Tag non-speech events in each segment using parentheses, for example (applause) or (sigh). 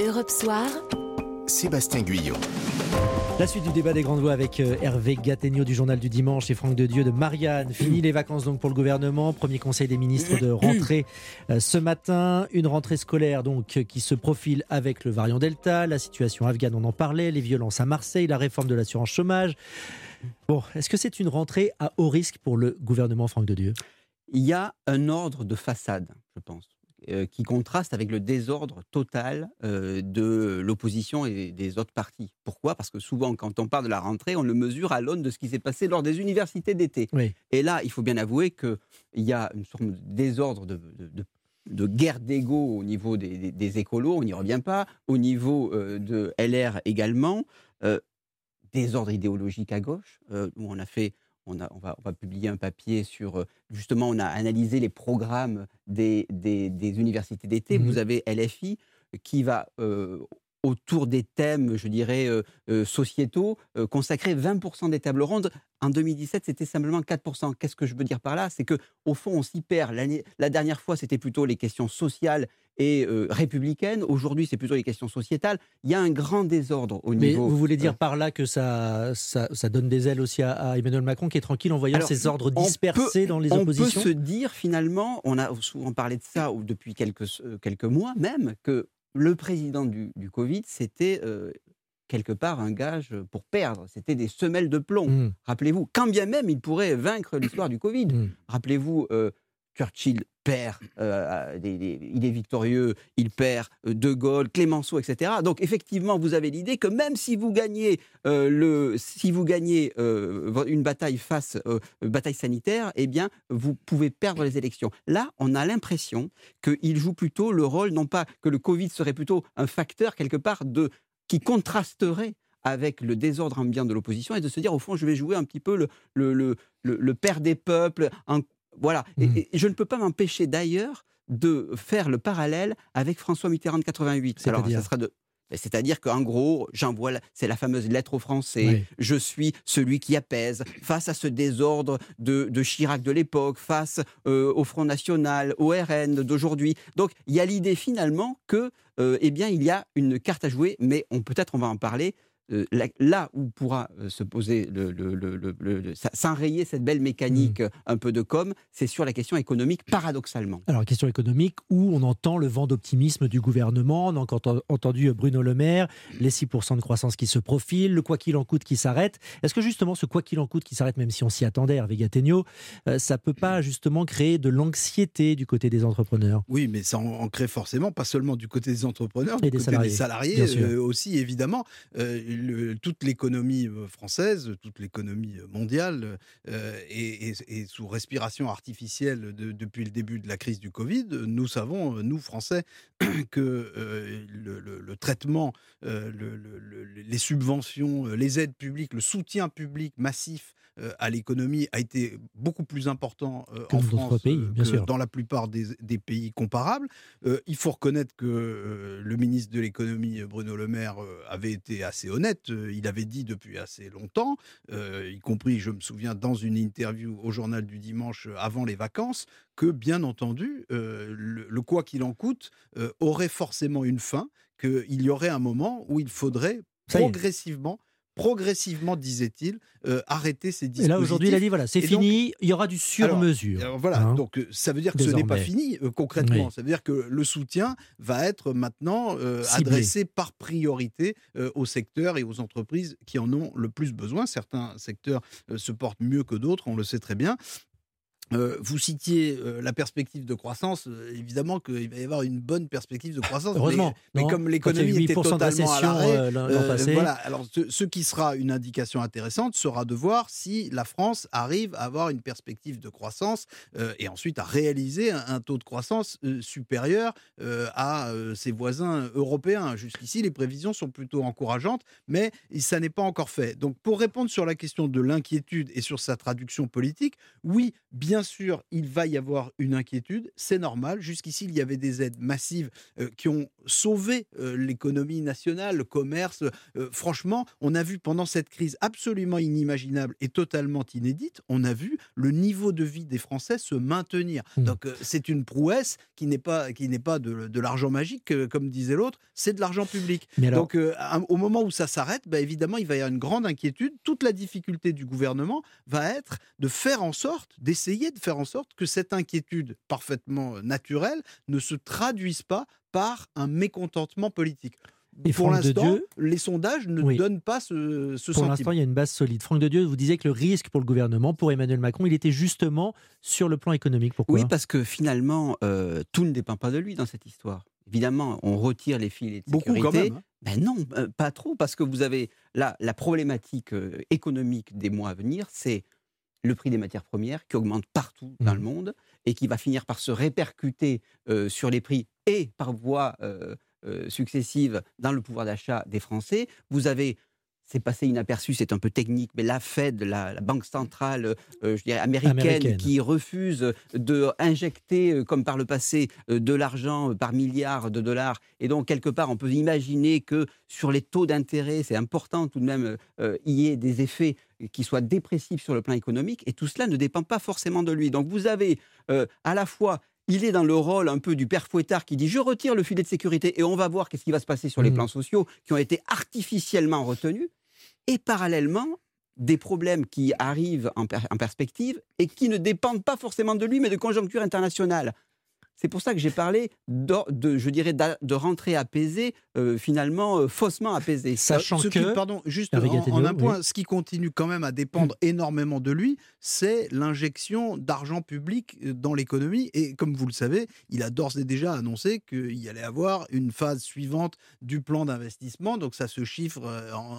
Europe Soir, Sébastien Guyot. La suite du débat des grandes voix avec euh, Hervé Gattegno du Journal du Dimanche et Franck de Dieu de Marianne. Fini les vacances donc pour le gouvernement. Premier conseil des ministres de rentrée euh, ce matin. Une rentrée scolaire donc qui se profile avec le variant Delta. La situation afghane, on en parlait. Les violences à Marseille, la réforme de l'assurance chômage. Bon, est-ce que c'est une rentrée à haut risque pour le gouvernement Franck de Dieu Il y a un ordre de façade, je pense. Euh, qui contraste avec le désordre total euh, de l'opposition et des autres partis. Pourquoi? Parce que souvent, quand on parle de la rentrée, on le mesure à l'aune de ce qui s'est passé lors des universités d'été. Et là, il faut bien avouer qu'il y a une sorte de désordre de, guerre d'ego au niveau des, écolos, on n'y revient pas, au niveau euh, de LR également, désordre idéologique à gauche, où on a fait on, va, publier un papier sur, euh, justement, on a analysé les programmes des, universités d'été. Mmh Vous avez LFI qui va, euh, autour des thèmes, je dirais, euh, sociétaux, consacrer 20% des tables rondes. En 2017, c'était simplement 4%. Qu'est-ce que je veux dire par là? C'est que au fond, on s'y perd. La dernière fois, c'était plutôt les questions sociales et républicaine. Aujourd'hui, c'est plutôt les questions sociétales. Il y a un grand désordre au niveau. Mais vous voulez dire par là que ça, ça, donne des ailes aussi à, Emmanuel Macron qui est tranquille en voyant ces ordres dispersés dans les oppositions On peut se dire finalement, on a souvent parlé de ça depuis quelques, quelques mois même, que le président du, Covid, c'était quelque part un gage pour perdre. C'était des semelles de plomb. Mmh. Rappelez-vous, quand bien même il pourrait vaincre l'histoire du Covid. Mmh. Rappelez-vous, Churchill perd, euh, il est victorieux, il perd euh, De Gaulle, Clémenceau, etc. Donc effectivement, vous avez l'idée que même si vous gagnez, euh, le, si vous gagnez une bataille face bataille sanitaire, eh bien, vous pouvez perdre les élections. Là, on a l'impression qu'il joue plutôt le rôle, non pas que le Covid serait plutôt un facteur quelque part de qui contrasterait avec le désordre ambiant de l'opposition et de se dire, au fond, je vais jouer un petit peu le, le, le, père des peuples, voilà. Mmh. Et, je ne peux pas m'empêcher d'ailleurs de faire le parallèle avec François Mitterrand de 88. Alors, ça sera de c'est-à-dire qu'en gros, j'envoie, c'est la fameuse lettre aux Français, je suis celui qui apaise face à ce désordre de, Chirac de l'époque, face euh, au Front National, au RN d'aujourd'hui. Donc il y a l'idée finalement que, euh, eh bien, il y a une carte à jouer, mais on peut-être on va en parler. Euh, là où pourra euh, se poser, le, s'enrayer cette belle mécanique mmh. un peu de com, c'est sur la question économique, paradoxalement. Alors, question économique où on entend le vent d'optimisme du gouvernement, on a entendu Bruno Le Maire, les 6% de croissance qui se profilent, le quoi qu'il en coûte qui s'arrête. Est-ce que justement ce quoi qu'il en coûte qui s'arrête, même si on s'y attendait, Hervé Gattegno, euh, ça peut pas justement créer de l'anxiété du côté des entrepreneurs? Oui, mais ça en, crée forcément, pas seulement du côté des entrepreneurs, Et du des côté salariés. des salariés aussi, évidemment toute l'économie française, toute l'économie mondiale est, sous respiration artificielle depuis le début de la crise du Covid. Nous savons, nous Français, (clears throat) que le, traitement, les subventions, les aides publiques, le soutien public massif à l'économie a été beaucoup plus important en France que dans la plupart des, des pays comparables. il faut reconnaître que le ministre de l'économie, Bruno Le Maire, avait été assez honnête euh, il avait dit depuis assez longtemps, euh, y compris, je me souviens, dans une interview au journal du dimanche euh, avant les vacances, que bien entendu, le, quoi qu'il en coûte aurait forcément une fin, qu'il y aurait un moment où il faudrait progressivement progressivement, disait-il, euh, arrêter ces dispositifs. Et là, aujourd'hui, il a dit voilà, c'est fini, il y aura du sur-mesure. voilà, hein, donc euh, ça veut dire que ce n'est pas fini euh, concrètement. Ça veut dire que le soutien va être maintenant adressé par priorité aux secteurs et aux entreprises qui en ont le plus besoin. Certains secteurs se portent mieux que d'autres, on le sait très bien. Euh, vous citiez euh, la perspective de croissance. Euh, évidemment qu'il va y avoir une bonne perspective de croissance. Heureusement. Mais, comme l'économie était totalement à l'arrêt, voilà. Alors, ce, qui sera une indication intéressante sera de voir si la France arrive à avoir une perspective de croissance et ensuite à réaliser un, taux de croissance supérieur à ses voisins européens. Jusqu'ici, les prévisions sont plutôt encourageantes, mais ça n'est pas encore fait. Donc, pour répondre sur la question de l'inquiétude et sur sa traduction politique, oui, bien bien sûr, il va y avoir une inquiétude, c'est normal. Jusqu'ici, il y avait des aides massives qui ont sauvé l'économie nationale, le commerce. franchement, on a vu pendant cette crise absolument inimaginable et totalement inédite, on a vu le niveau de vie des Français se maintenir. Mmh. Donc c'est une prouesse qui n'est pas, qui n'est pas de, l'argent magique, comme disait l'autre, c'est de l'argent public. Donc au moment où ça s'arrête, bah, évidemment, il va y avoir une grande inquiétude. Toute la difficulté du gouvernement va être de faire en sorte, d'essayer de faire en sorte que cette inquiétude parfaitement naturelle ne se traduise pas par un mécontentement politique. Et pour l'instant, les sondages ne donnent pas ce, ce Pour l'instant, il y a une base solide. Franck de Dieu, vous disiez que le risque pour le gouvernement, pour Emmanuel Macron, il était justement sur le plan économique. Pourquoi? Oui, parce que finalement, euh, tout ne dépend pas de lui dans cette histoire. Évidemment, on retire les filets de sécurité. Beaucoup quand même. Hein. Ben non, euh, pas trop, parce que vous avez là la problématique économique des mois à venir, c'est le prix des matières premières qui augmente partout dans le mmh. monde et qui va finir par se répercuter sur les prix et par voie euh, successives dans le pouvoir d'achat des Français. Vous avez c'est passé inaperçu, c'est un peu technique, mais la Fed, la, banque centrale euh, je dirais américaine, qui refuse de injecter, euh, comme par le passé, de l'argent par milliards de dollars. Et donc, quelque part, on peut imaginer que sur les taux d'intérêt, c'est important tout de même, il y ait des effets qui soient dépressifs sur le plan économique. Et tout cela ne dépend pas forcément de lui. Donc, vous avez à la fois il est dans le rôle un peu du père fouettard qui dit je retire le filet de sécurité et on va voir qu'est-ce qui va se passer sur les mmh. plans sociaux qui ont été artificiellement retenus. Et parallèlement, des problèmes qui arrivent en, en perspective et qui ne dépendent pas forcément de lui, mais de conjoncture internationale. C'est pour ça que j'ai parlé de, je dirais, de rentrée apaisée, euh, finalement euh, faussement apaisée. Sachant que, pardon, juste en, un point, ce qui continue quand même à dépendre mm. énormément de lui, c'est l'injection d'argent public euh, dans l'économie. Et comme vous le savez, il a d'ores et déjà annoncé qu'il y allait avoir une phase suivante du plan d'investissement. Donc ça se chiffre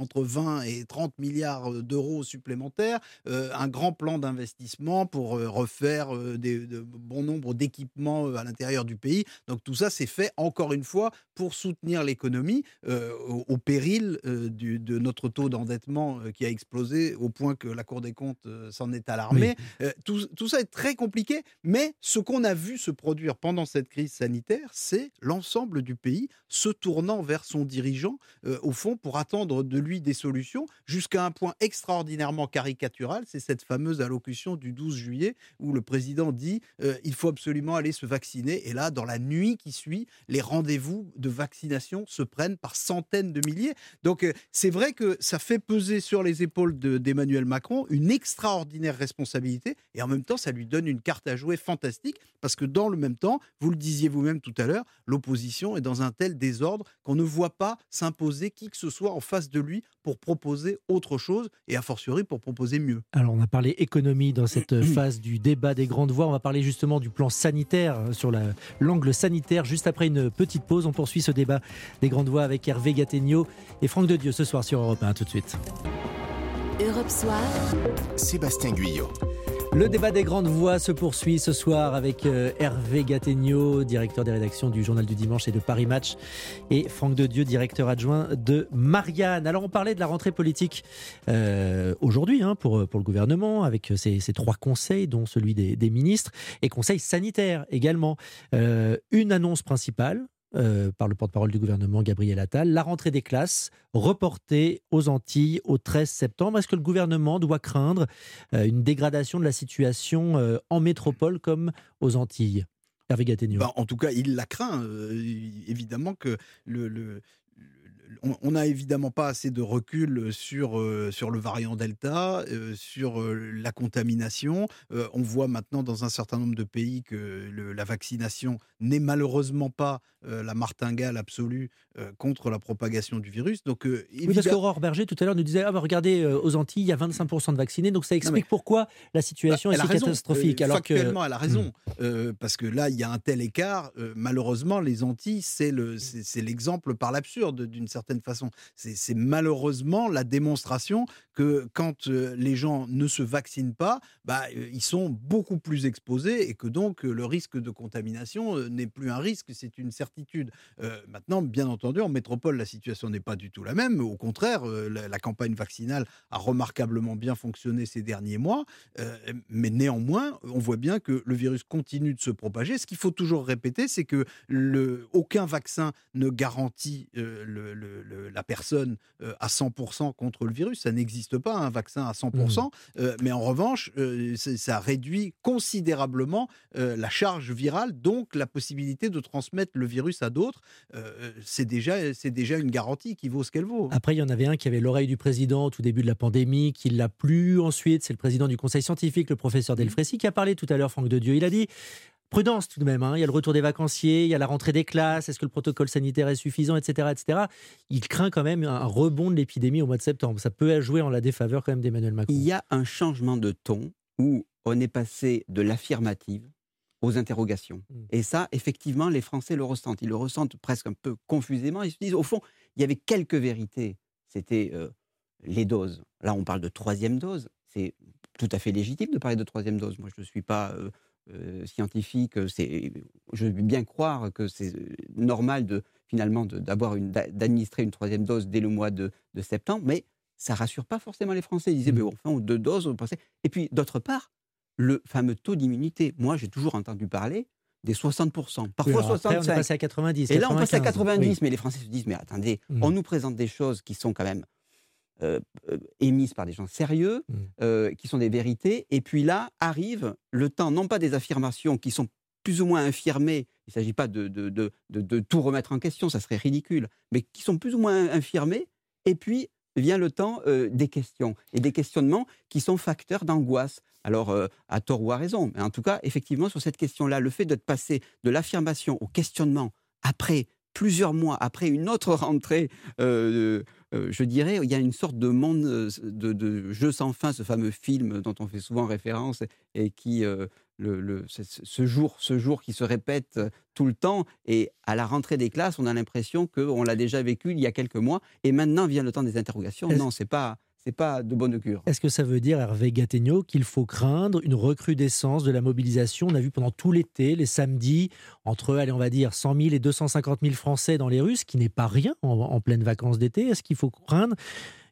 entre 20 et 30 milliards d'euros supplémentaires. un grand plan d'investissement pour refaire des, de bon nombre d'équipements à l'intérieur du pays. Donc tout ça, c'est fait encore une fois pour soutenir l'économie euh, au, péril euh, de notre taux d'endettement euh, qui a explosé au point que la Cour des comptes s'en est alarmée. Tout, tout, ça est très compliqué, mais ce qu'on a vu se produire pendant cette crise sanitaire, c'est l'ensemble du pays se tournant vers son dirigeant, au fond, pour attendre de lui des solutions, jusqu'à un point extraordinairement caricatural, c'est cette fameuse allocution du 12 juillet où le président dit il faut absolument aller se vacciner et là, dans la nuit qui suit, les rendez-vous de vaccination se prennent par centaines de milliers. Donc euh, c'est vrai que ça fait peser sur les épaules d'Emmanuel Macron une extraordinaire responsabilité et en même temps, ça lui donne une carte à jouer fantastique parce que dans le même temps, vous le disiez vous-même tout à l'heure, l'opposition est dans un tel désordre qu'on ne voit pas s'imposer qui que ce soit en face de lui pour proposer autre chose et a fortiori pour proposer mieux. Alors on a parlé économie dans cette (clears throat) phase du débat des grandes voix, on va parler justement du plan sanitaire euh, sur l'angle sanitaire. Juste après une petite pause, on poursuit ce débat des grandes voix avec Hervé Gattegno et Franck de Dieu ce soir sur Europe 1. Tout de suite. Europe Soir. Sébastien Guyot. Le débat des grandes voix se poursuit ce soir avec euh, Hervé Gattegno, directeur des rédactions du Journal du Dimanche et de Paris Match, et Franck de Dieu, directeur adjoint de Marianne. Alors on parlait de la rentrée politique euh, aujourd'hui hein, pour, le gouvernement, avec ces, trois conseils, dont celui des, ministres, et conseil sanitaire également. Euh, une annonce principale, euh, par le porte-parole du gouvernement Gabriel Attal, la rentrée des classes reportée aux Antilles au 13 septembre. Est-ce que le gouvernement doit craindre euh, une dégradation de la situation euh, en métropole comme aux Antilles? Hervé bah, en tout cas, il la craint. évidemment que le, on n'a évidemment pas assez de recul sur, euh, sur le variant Delta, euh, sur euh, la contamination. on voit maintenant dans un certain nombre de pays que la vaccination n'est malheureusement pas la martingale absolue contre la propagation du virus. Donc, Oui, parce qu'Aurore Berger, tout à l'heure, nous disait ah, bah, regardez, aux Antilles, il y a 25% de vaccinés, donc ça explique pourquoi la situation bah, est si catastrophique. alors factuellement, elle a raison. Hmm. parce que là, il y a un tel écart. malheureusement, les Antilles, c'est l'exemple par l'absurde d'une certaine façon. C'est malheureusement la démonstration que quand les gens ne se vaccinent pas, bah, ils sont beaucoup plus exposés et que donc le risque de contamination n'est plus un risque, c'est une certitude. maintenant, bien entendu, en métropole, la situation n'est pas du tout la même. Au contraire, la, la, campagne vaccinale a remarquablement bien fonctionné ces derniers mois, mais néanmoins, on voit bien que le virus continue de se propager. Ce qu'il faut toujours répéter, c'est que le, aucun vaccin ne garantit le, la personne à 100% contre le virus. Ça n'existe pas un vaccin à 100%, mmh. euh, mais en revanche, euh, ça réduit considérablement euh, la charge virale, donc la possibilité de transmettre le virus à d'autres. c'est déjà, déjà une garantie qui vaut ce qu'elle vaut. Après, il y en avait un qui avait l'oreille du président au tout début de la pandémie, qui l'a plus ensuite. C'est le président du conseil scientifique, le professeur mmh. Delfrécy, qui a parlé tout à l'heure, Franck de Dieu. Il a dit prudence tout de même. Hein. Il y a le retour des vacanciers, il y a la rentrée des classes, est-ce que le protocole sanitaire est suffisant, etc. etc. Il craint quand même un rebond de l'épidémie au mois de septembre. Ça peut jouer en la défaveur quand même d'Emmanuel Macron. Il y a un changement de ton où on est passé de l'affirmative aux interrogations. Hmm. Et ça, effectivement, les Français le ressentent. Ils le ressentent presque un peu confusément. Ils se disent, au fond, il y avait quelques vérités. C'était euh, les doses. Là, on parle de troisième dose. C'est tout à fait légitime de parler de troisième dose. Moi, je ne suis pas euh, euh, scientifique, euh, c'est, je veux bien croire que c'est euh, normal de finalement d'avoir une, d'administrer une troisième dose dès le mois de, septembre, mais ça rassure pas forcément les Français. Ils disaient, mmh. mais enfin, deux doses, on pensait. Et puis, d'autre part, le fameux taux d'immunité. Moi, j'ai toujours entendu parler des 60%, parfois 65%. on est passé à 90. Et là, on passe à 90, mais les Français se disent, mais attendez, mmh. on nous présente des choses qui sont quand même euh, euh, émises par des gens sérieux, mmh. euh, qui sont des vérités. Et puis là arrive le temps, non pas des affirmations qui sont plus ou moins infirmées, il ne s'agit pas de, de, de, de, tout remettre en question, ça serait ridicule, mais qui sont plus ou moins infirmées. Et puis vient le temps des questions et des questionnements qui sont facteurs d'angoisse. Alors, à tort ou à raison, mais en tout cas, effectivement, sur cette question-là, le fait de passer de l'affirmation au questionnement après plusieurs mois après une autre (laughs) rentrée, euh, euh, je dirais, il y a une sorte de monde euh, de, jeu sans fin, ce fameux film dont on fait souvent référence et qui, le, ce, jour, ce jour qui se répète tout le temps. Et à la rentrée des classes, on a l'impression qu'on l'a déjà vécu il y a quelques mois. Et maintenant vient le temps des interrogations. Non, c'est pas pas de bonne augure. Est-ce que ça veut dire, Hervé Gattegno, qu'il faut craindre une recrudescence de la mobilisation? On a vu pendant tout l'été, les samedis, entre, allez, on va dire, 100 000 et 250 000 Français dans les rues, ce qui n'est pas rien en, en pleine vacances d'été. Est-ce qu'il faut craindre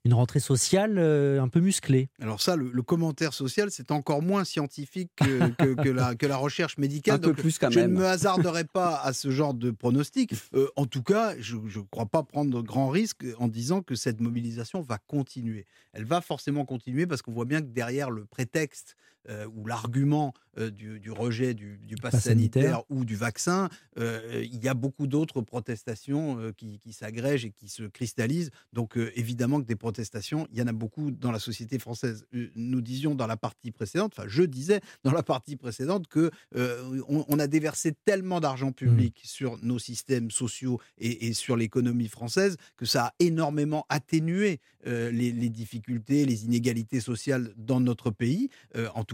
une rentrée sociale euh, un peu musclée. Alors ça, le, commentaire social, c'est encore moins scientifique (laughs) que, que, la, que, la, recherche médicale. Un peu plus quand je ne me hasarderai pas à ce genre de pronostic. (laughs) Euh, en tout cas, je ne crois pas prendre grand risque en disant que cette mobilisation va continuer. Elle va forcément continuer parce qu'on voit bien que derrière le prétexte euh, ou l'argument euh, du, rejet du, du pass sanitaire, ou du vaccin, euh, il y a beaucoup d'autres protestations qui, s'agrègent et qui se cristallisent. Donc évidemment que des protestations, il y en a beaucoup dans la société française. Nous disions dans la partie précédente, enfin je disais dans la partie précédente que on, a déversé tellement d'argent mmh. public sur nos systèmes sociaux et, sur l'économie française que ça a énormément atténué les, les, difficultés, les inégalités sociales dans notre pays. en tout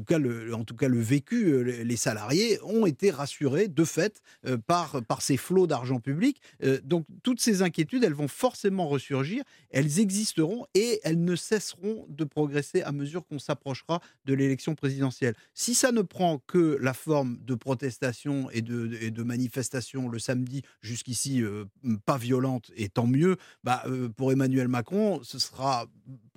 en tout cas le vécu, euh, les salariés ont été rassurés de fait euh, par, ces flots d'argent public. Euh, donc toutes ces inquiétudes, elles vont forcément ressurgir, elles existeront et elles ne cesseront de progresser à mesure qu'on s'approchera de l'élection présidentielle. Si ça ne prend que la forme de protestation et de, et de manifestation le samedi, jusqu'ici pas violente et tant mieux, bah, pour Emmanuel Macron, ce sera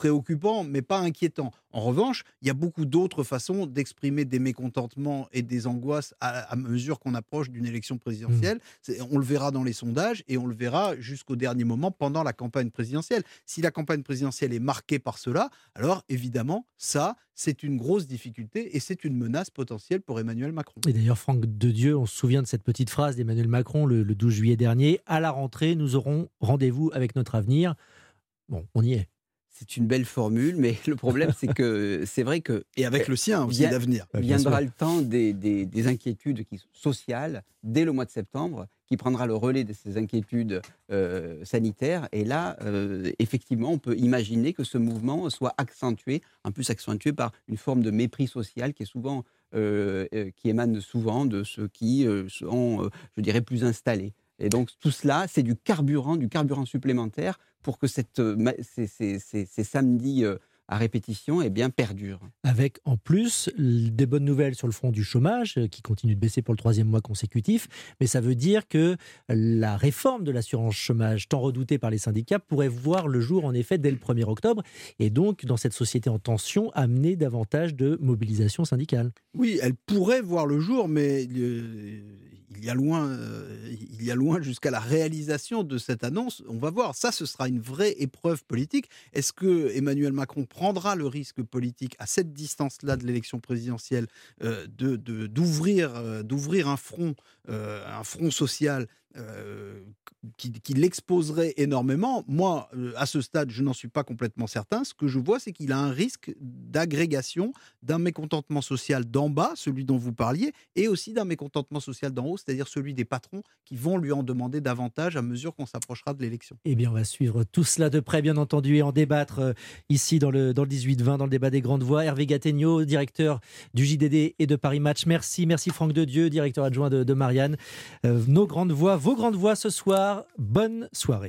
préoccupant mais pas inquiétant. En revanche, il y a beaucoup d'autres façons d'exprimer des mécontentements et des angoisses à, mesure qu'on approche d'une élection présidentielle. Mmh. On le verra dans les sondages et on le verra jusqu'au dernier moment pendant la campagne présidentielle. Si la campagne présidentielle est marquée par cela, alors évidemment, ça, c'est une grosse difficulté et c'est une menace potentielle pour Emmanuel Macron. Et d'ailleurs, Franck de Dieu, on se souvient de cette petite phrase d'Emmanuel Macron le 12 juillet dernier. À la rentrée, nous aurons rendez-vous avec notre avenir. Bon, on y est c'est une belle formule, mais le problème, c'est que c'est vrai que. Et avec le sien aussi d'avenir. Viendra le temps des, inquiétudes qui, sociales dès le mois de septembre, qui prendra le relais de ces inquiétudes euh, sanitaires. Et là, euh, effectivement, on peut imaginer que ce mouvement soit accentué, en plus accentué par une forme de mépris social qui est souvent. Euh, qui émane souvent de ceux qui sont, je dirais, plus installés. Et donc tout cela, c'est du carburant, du carburant supplémentaire pour que cette, ces, ces samedis à répétition eh bien, perdure. Avec en plus des bonnes nouvelles sur le front du chômage, euh, qui continue de baisser pour le troisième mois consécutif, mais ça veut dire que la réforme de l'assurance chômage, tant redoutée par les syndicats, pourrait voir le jour en effet dès le 1er octobre, et donc dans cette société en tension, amener davantage de mobilisation syndicale. Oui, elle pourrait voir le jour, mais il y a loin, euh, il y a loin jusqu'à la réalisation de cette annonce. On va voir. Ça, ce sera une vraie épreuve politique. Est-ce que Emmanuel Macron prendra le risque politique à cette distance-là de l'élection présidentielle euh, de d'ouvrir euh, d'ouvrir un front social euh, qui, l'exposerait énormément. Moi, euh, à ce stade, je n'en suis pas complètement certain. Ce que je vois, c'est qu'il a un risque d'agrégation, d'un mécontentement social d'en bas, celui dont vous parliez, et aussi d'un mécontentement social d'en haut, c'est-à-dire celui des patrons qui vont lui en demander davantage à mesure qu'on s'approchera de l'élection. Eh bien, on va suivre tout cela de près, bien entendu, et en débattre euh, ici dans le, dans le 18-20, dans le débat des grandes voix. Hervé Gattegno, directeur du JDD et de Paris Match. Merci, merci Franck Dedieu, directeur adjoint de, Marianne. nos grandes voix vos grandes voix ce soir. Bonne soirée.